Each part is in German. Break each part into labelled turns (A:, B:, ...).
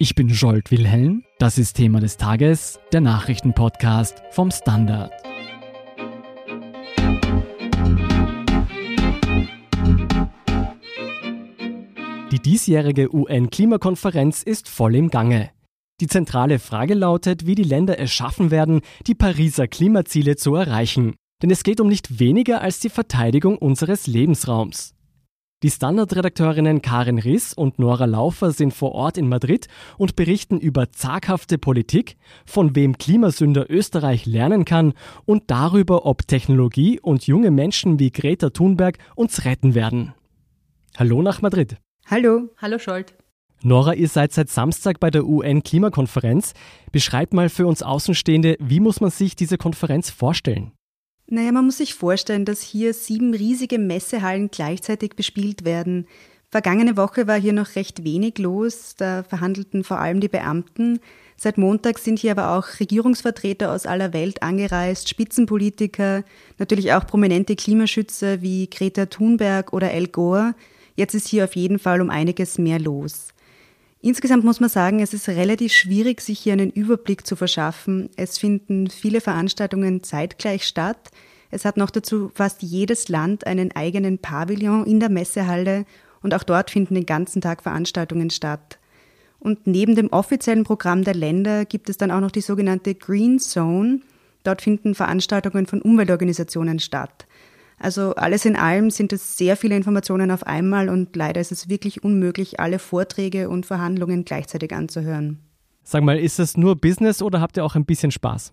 A: Ich bin Jolt Wilhelm. Das ist Thema des Tages, der Nachrichtenpodcast vom Standard. Die diesjährige UN-Klimakonferenz ist voll im Gange. Die zentrale Frage lautet, wie die Länder es schaffen werden, die Pariser Klimaziele zu erreichen. Denn es geht um nicht weniger als die Verteidigung unseres Lebensraums. Die Standardredakteurinnen Karin Riss und Nora Laufer sind vor Ort in Madrid und berichten über zaghafte Politik, von wem Klimasünder Österreich lernen kann und darüber, ob Technologie und junge Menschen wie Greta Thunberg uns retten werden. Hallo nach Madrid.
B: Hallo. Hallo Scholt.
A: Nora, ihr seid seit Samstag bei der UN-Klimakonferenz. Beschreibt mal für uns Außenstehende, wie muss man sich diese Konferenz vorstellen?
B: Naja, man muss sich vorstellen, dass hier sieben riesige Messehallen gleichzeitig bespielt werden. Vergangene Woche war hier noch recht wenig los, da verhandelten vor allem die Beamten. Seit Montag sind hier aber auch Regierungsvertreter aus aller Welt angereist, Spitzenpolitiker, natürlich auch prominente Klimaschützer wie Greta Thunberg oder Al Gore. Jetzt ist hier auf jeden Fall um einiges mehr los. Insgesamt muss man sagen, es ist relativ schwierig, sich hier einen Überblick zu verschaffen. Es finden viele Veranstaltungen zeitgleich statt. Es hat noch dazu fast jedes Land einen eigenen Pavillon in der Messehalle und auch dort finden den ganzen Tag Veranstaltungen statt. Und neben dem offiziellen Programm der Länder gibt es dann auch noch die sogenannte Green Zone. Dort finden Veranstaltungen von Umweltorganisationen statt. Also alles in allem sind es sehr viele Informationen auf einmal und leider ist es wirklich unmöglich, alle Vorträge und Verhandlungen gleichzeitig anzuhören.
A: Sag mal, ist es nur Business oder habt ihr auch ein bisschen Spaß?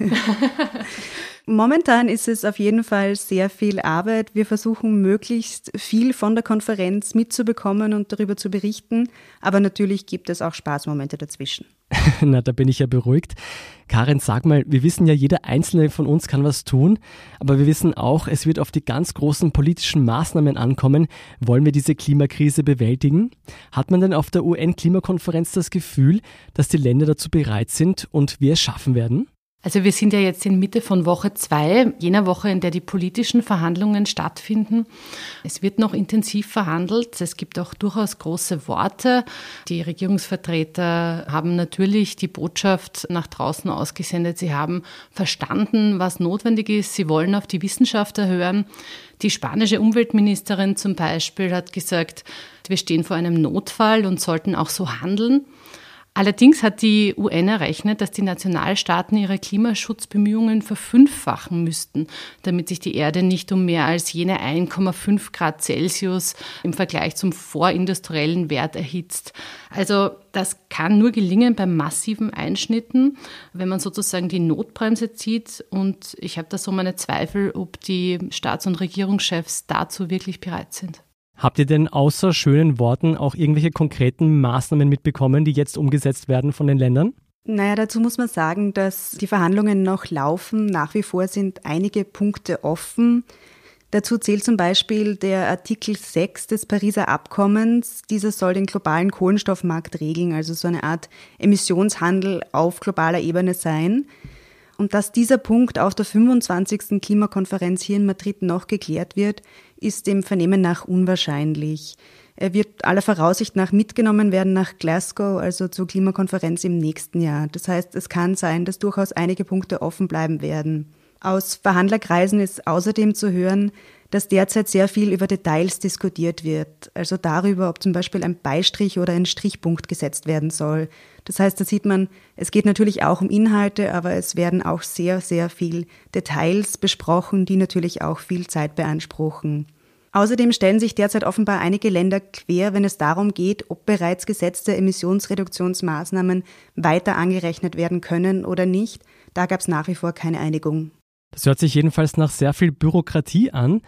B: Momentan ist es auf jeden Fall sehr viel Arbeit. Wir versuchen möglichst viel von der Konferenz mitzubekommen und darüber zu berichten. Aber natürlich gibt es auch Spaßmomente dazwischen.
A: Na, da bin ich ja beruhigt. Karin, sag mal, wir wissen ja, jeder Einzelne von uns kann was tun, aber wir wissen auch, es wird auf die ganz großen politischen Maßnahmen ankommen. Wollen wir diese Klimakrise bewältigen? Hat man denn auf der UN-Klimakonferenz das Gefühl, dass die Länder dazu bereit sind und wir es schaffen werden?
C: Also wir sind ja jetzt in Mitte von Woche zwei, jener Woche, in der die politischen Verhandlungen stattfinden. Es wird noch intensiv verhandelt. Es gibt auch durchaus große Worte. Die Regierungsvertreter haben natürlich die Botschaft nach draußen ausgesendet. Sie haben verstanden, was notwendig ist. Sie wollen auf die Wissenschaftler hören. Die spanische Umweltministerin zum Beispiel hat gesagt, wir stehen vor einem Notfall und sollten auch so handeln. Allerdings hat die UN errechnet, dass die Nationalstaaten ihre Klimaschutzbemühungen verfünffachen müssten, damit sich die Erde nicht um mehr als jene 1,5 Grad Celsius im Vergleich zum vorindustriellen Wert erhitzt. Also das kann nur gelingen bei massiven Einschnitten, wenn man sozusagen die Notbremse zieht. Und ich habe da so meine Zweifel, ob die Staats- und Regierungschefs dazu wirklich bereit sind.
A: Habt ihr denn außer schönen Worten auch irgendwelche konkreten Maßnahmen mitbekommen, die jetzt umgesetzt werden von den Ländern?
B: Naja, dazu muss man sagen, dass die Verhandlungen noch laufen. Nach wie vor sind einige Punkte offen. Dazu zählt zum Beispiel der Artikel 6 des Pariser Abkommens. Dieser soll den globalen Kohlenstoffmarkt regeln, also so eine Art Emissionshandel auf globaler Ebene sein. Und dass dieser Punkt auf der 25. Klimakonferenz hier in Madrid noch geklärt wird, ist dem Vernehmen nach unwahrscheinlich. Er wird aller Voraussicht nach mitgenommen werden nach Glasgow, also zur Klimakonferenz im nächsten Jahr. Das heißt, es kann sein, dass durchaus einige Punkte offen bleiben werden. Aus Verhandlerkreisen ist außerdem zu hören, dass derzeit sehr viel über Details diskutiert wird, also darüber, ob zum Beispiel ein Beistrich oder ein Strichpunkt gesetzt werden soll. Das heißt, da sieht man, es geht natürlich auch um Inhalte, aber es werden auch sehr, sehr viel Details besprochen, die natürlich auch viel Zeit beanspruchen. Außerdem stellen sich derzeit offenbar einige Länder quer, wenn es darum geht, ob bereits gesetzte Emissionsreduktionsmaßnahmen weiter angerechnet werden können oder nicht. Da gab es nach wie vor keine Einigung.
A: Das hört sich jedenfalls nach sehr viel Bürokratie an.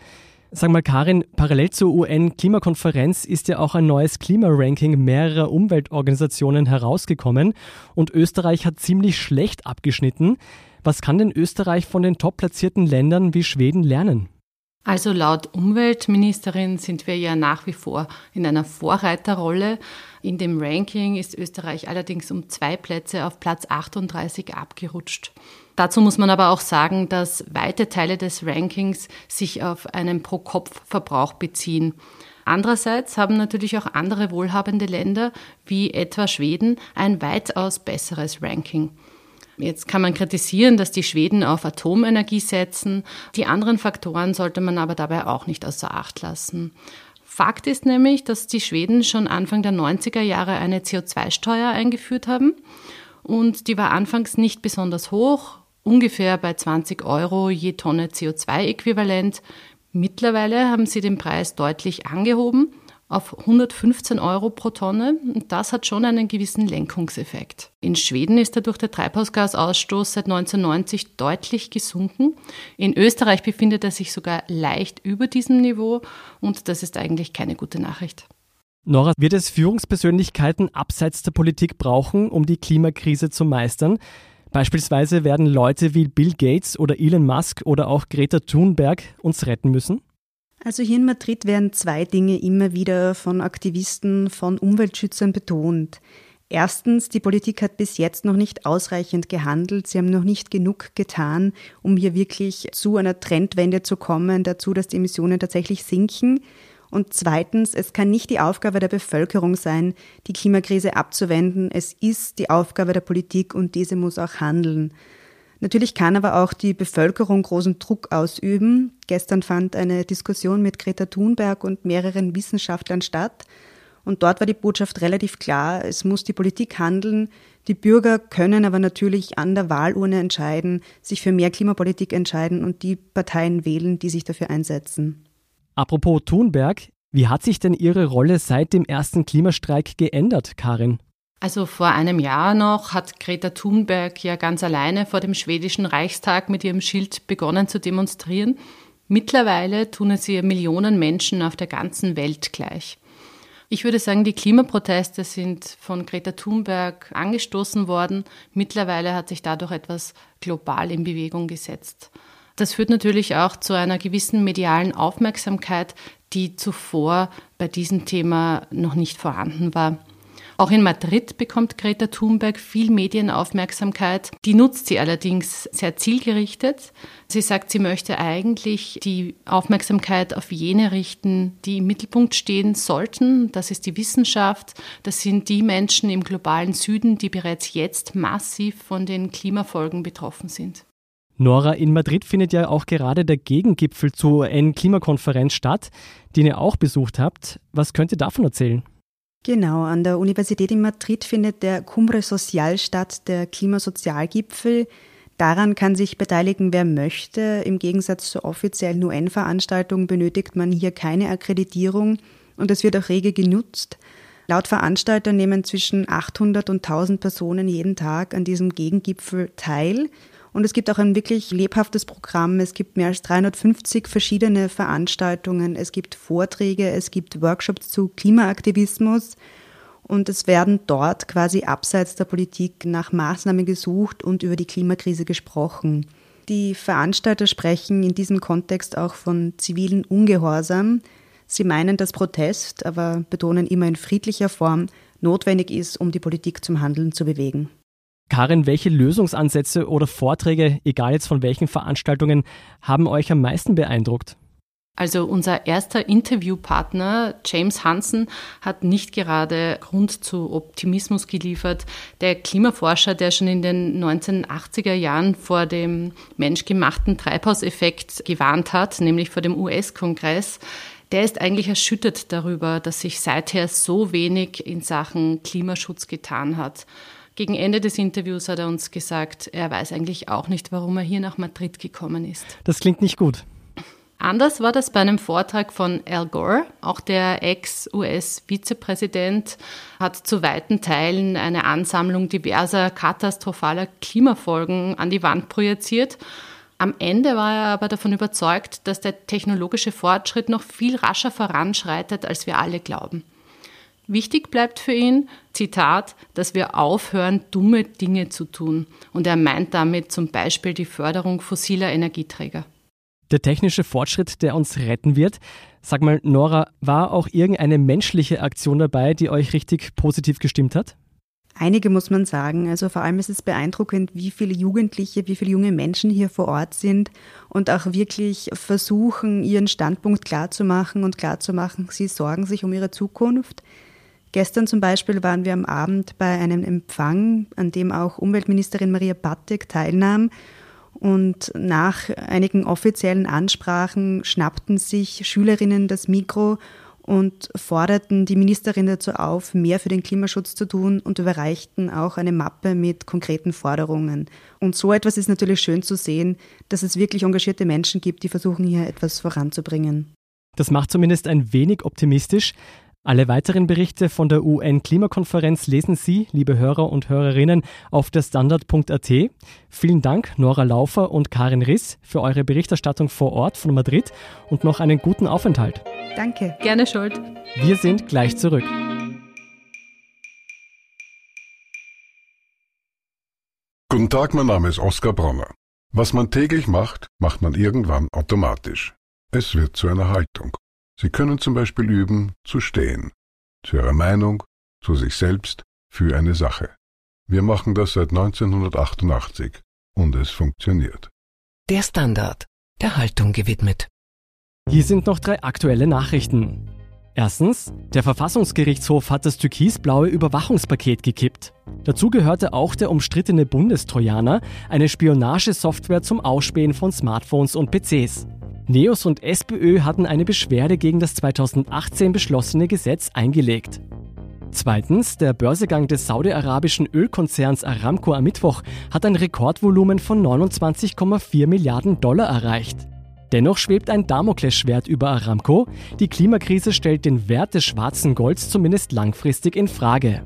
A: Sag mal, Karin, parallel zur UN-Klimakonferenz ist ja auch ein neues Klimaranking mehrerer Umweltorganisationen herausgekommen und Österreich hat ziemlich schlecht abgeschnitten. Was kann denn Österreich von den top platzierten Ländern wie Schweden lernen?
C: Also laut Umweltministerin sind wir ja nach wie vor in einer Vorreiterrolle. In dem Ranking ist Österreich allerdings um zwei Plätze auf Platz 38 abgerutscht. Dazu muss man aber auch sagen, dass weite Teile des Rankings sich auf einen Pro-Kopf-Verbrauch beziehen. Andererseits haben natürlich auch andere wohlhabende Länder, wie etwa Schweden, ein weitaus besseres Ranking. Jetzt kann man kritisieren, dass die Schweden auf Atomenergie setzen. Die anderen Faktoren sollte man aber dabei auch nicht außer Acht lassen. Fakt ist nämlich, dass die Schweden schon Anfang der 90er Jahre eine CO2-Steuer eingeführt haben. Und die war anfangs nicht besonders hoch, ungefähr bei 20 Euro je Tonne CO2-Äquivalent. Mittlerweile haben sie den Preis deutlich angehoben auf 115 Euro pro Tonne. Und das hat schon einen gewissen Lenkungseffekt. In Schweden ist dadurch der Treibhausgasausstoß seit 1990 deutlich gesunken. In Österreich befindet er sich sogar leicht über diesem Niveau und das ist eigentlich keine gute Nachricht.
A: Nora, wird es Führungspersönlichkeiten abseits der Politik brauchen, um die Klimakrise zu meistern? Beispielsweise werden Leute wie Bill Gates oder Elon Musk oder auch Greta Thunberg uns retten müssen?
B: Also hier in Madrid werden zwei Dinge immer wieder von Aktivisten, von Umweltschützern betont. Erstens, die Politik hat bis jetzt noch nicht ausreichend gehandelt. Sie haben noch nicht genug getan, um hier wirklich zu einer Trendwende zu kommen, dazu, dass die Emissionen tatsächlich sinken. Und zweitens, es kann nicht die Aufgabe der Bevölkerung sein, die Klimakrise abzuwenden. Es ist die Aufgabe der Politik und diese muss auch handeln. Natürlich kann aber auch die Bevölkerung großen Druck ausüben. Gestern fand eine Diskussion mit Greta Thunberg und mehreren Wissenschaftlern statt. Und dort war die Botschaft relativ klar, es muss die Politik handeln. Die Bürger können aber natürlich an der Wahlurne entscheiden, sich für mehr Klimapolitik entscheiden und die Parteien wählen, die sich dafür einsetzen.
A: Apropos Thunberg, wie hat sich denn Ihre Rolle seit dem ersten Klimastreik geändert, Karin?
C: Also vor einem Jahr noch hat Greta Thunberg ja ganz alleine vor dem schwedischen Reichstag mit ihrem Schild begonnen zu demonstrieren. Mittlerweile tun es ihr Millionen Menschen auf der ganzen Welt gleich. Ich würde sagen, die Klimaproteste sind von Greta Thunberg angestoßen worden. Mittlerweile hat sich dadurch etwas global in Bewegung gesetzt. Das führt natürlich auch zu einer gewissen medialen Aufmerksamkeit, die zuvor bei diesem Thema noch nicht vorhanden war. Auch in Madrid bekommt Greta Thunberg viel Medienaufmerksamkeit. Die nutzt sie allerdings sehr zielgerichtet. Sie sagt, sie möchte eigentlich die Aufmerksamkeit auf jene richten, die im Mittelpunkt stehen sollten. Das ist die Wissenschaft. Das sind die Menschen im globalen Süden, die bereits jetzt massiv von den Klimafolgen betroffen sind.
A: Nora, in Madrid findet ja auch gerade der Gegengipfel zur UN-Klimakonferenz statt, den ihr auch besucht habt. Was könnt ihr davon erzählen?
B: Genau, an der Universität in Madrid findet der Cumbre Social statt, der Klimasozialgipfel. Daran kann sich beteiligen, wer möchte. Im Gegensatz zur offiziellen UN-Veranstaltung benötigt man hier keine Akkreditierung und es wird auch rege genutzt. Laut Veranstalter nehmen zwischen 800 und 1000 Personen jeden Tag an diesem Gegengipfel teil. Und es gibt auch ein wirklich lebhaftes Programm. Es gibt mehr als 350 verschiedene Veranstaltungen. Es gibt Vorträge, es gibt Workshops zu Klimaaktivismus. Und es werden dort quasi abseits der Politik nach Maßnahmen gesucht und über die Klimakrise gesprochen. Die Veranstalter sprechen in diesem Kontext auch von zivilen Ungehorsam. Sie meinen, dass Protest, aber betonen immer in friedlicher Form, notwendig ist, um die Politik zum Handeln zu bewegen.
A: Karin, welche Lösungsansätze oder Vorträge, egal jetzt von welchen Veranstaltungen, haben euch am meisten beeindruckt?
C: Also unser erster Interviewpartner, James Hansen, hat nicht gerade Grund zu Optimismus geliefert. Der Klimaforscher, der schon in den 1980er Jahren vor dem menschgemachten Treibhauseffekt gewarnt hat, nämlich vor dem US-Kongress, der ist eigentlich erschüttert darüber, dass sich seither so wenig in Sachen Klimaschutz getan hat. Gegen Ende des Interviews hat er uns gesagt, er weiß eigentlich auch nicht, warum er hier nach Madrid gekommen ist.
A: Das klingt nicht gut.
C: Anders war das bei einem Vortrag von Al Gore. Auch der Ex-US-Vizepräsident hat zu weiten Teilen eine Ansammlung diverser katastrophaler Klimafolgen an die Wand projiziert. Am Ende war er aber davon überzeugt, dass der technologische Fortschritt noch viel rascher voranschreitet, als wir alle glauben. Wichtig bleibt für ihn, Zitat, dass wir aufhören, dumme Dinge zu tun. Und er meint damit zum Beispiel die Förderung fossiler Energieträger.
A: Der technische Fortschritt, der uns retten wird. Sag mal, Nora, war auch irgendeine menschliche Aktion dabei, die euch richtig positiv gestimmt hat?
B: Einige muss man sagen. Also vor allem ist es beeindruckend, wie viele Jugendliche, wie viele junge Menschen hier vor Ort sind und auch wirklich versuchen, ihren Standpunkt klarzumachen und klarzumachen, sie sorgen sich um ihre Zukunft. Gestern zum Beispiel waren wir am Abend bei einem Empfang, an dem auch Umweltministerin Maria Battek teilnahm. Und nach einigen offiziellen Ansprachen schnappten sich Schülerinnen das Mikro und forderten die Ministerin dazu auf, mehr für den Klimaschutz zu tun und überreichten auch eine Mappe mit konkreten Forderungen. Und so etwas ist natürlich schön zu sehen, dass es wirklich engagierte Menschen gibt, die versuchen, hier etwas voranzubringen.
A: Das macht zumindest ein wenig optimistisch. Alle weiteren Berichte von der UN-Klimakonferenz lesen Sie, liebe Hörer und Hörerinnen, auf der Standard.at. Vielen Dank, Nora Laufer und Karin Riss, für eure Berichterstattung vor Ort von Madrid und noch einen guten Aufenthalt.
B: Danke.
C: Gerne schuld.
A: Wir sind gleich zurück.
D: Guten Tag, mein Name ist Oskar Bronner. Was man täglich macht, macht man irgendwann automatisch. Es wird zu einer Haltung. Sie können zum Beispiel üben, zu stehen. Zu Ihrer Meinung, zu sich selbst, für eine Sache. Wir machen das seit 1988 und es funktioniert.
E: Der Standard, der Haltung gewidmet.
A: Hier sind noch drei aktuelle Nachrichten. Erstens, der Verfassungsgerichtshof hat das türkisblaue Überwachungspaket gekippt. Dazu gehörte auch der umstrittene Bundestrojaner, eine Spionagesoftware zum Ausspähen von Smartphones und PCs. NEOS und SPÖ hatten eine Beschwerde gegen das 2018 beschlossene Gesetz eingelegt. Zweitens, der Börsegang des saudi-arabischen Ölkonzerns Aramco am Mittwoch hat ein Rekordvolumen von 29,4 Milliarden Dollar erreicht. Dennoch schwebt ein Damoklesschwert über Aramco. Die Klimakrise stellt den Wert des schwarzen Golds zumindest langfristig in Frage.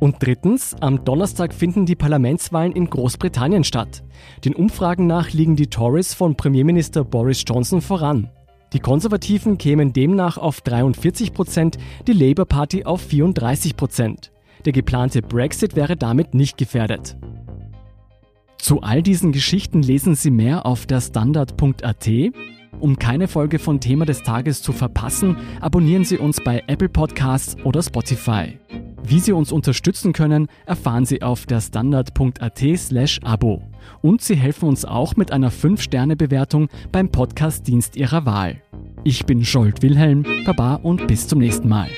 A: Und drittens, am Donnerstag finden die Parlamentswahlen in Großbritannien statt. Den Umfragen nach liegen die Tories von Premierminister Boris Johnson voran. Die Konservativen kämen demnach auf 43 Prozent, die Labour Party auf 34 Prozent. Der geplante Brexit wäre damit nicht gefährdet. Zu all diesen Geschichten lesen Sie mehr auf der Standard.at. Um keine Folge von Thema des Tages zu verpassen, abonnieren Sie uns bei Apple Podcasts oder Spotify. Wie Sie uns unterstützen können, erfahren Sie auf der standard.at/slash Abo. Und Sie helfen uns auch mit einer 5-Sterne-Bewertung beim Podcast-Dienst Ihrer Wahl. Ich bin Scholt Wilhelm, Baba und bis zum nächsten Mal.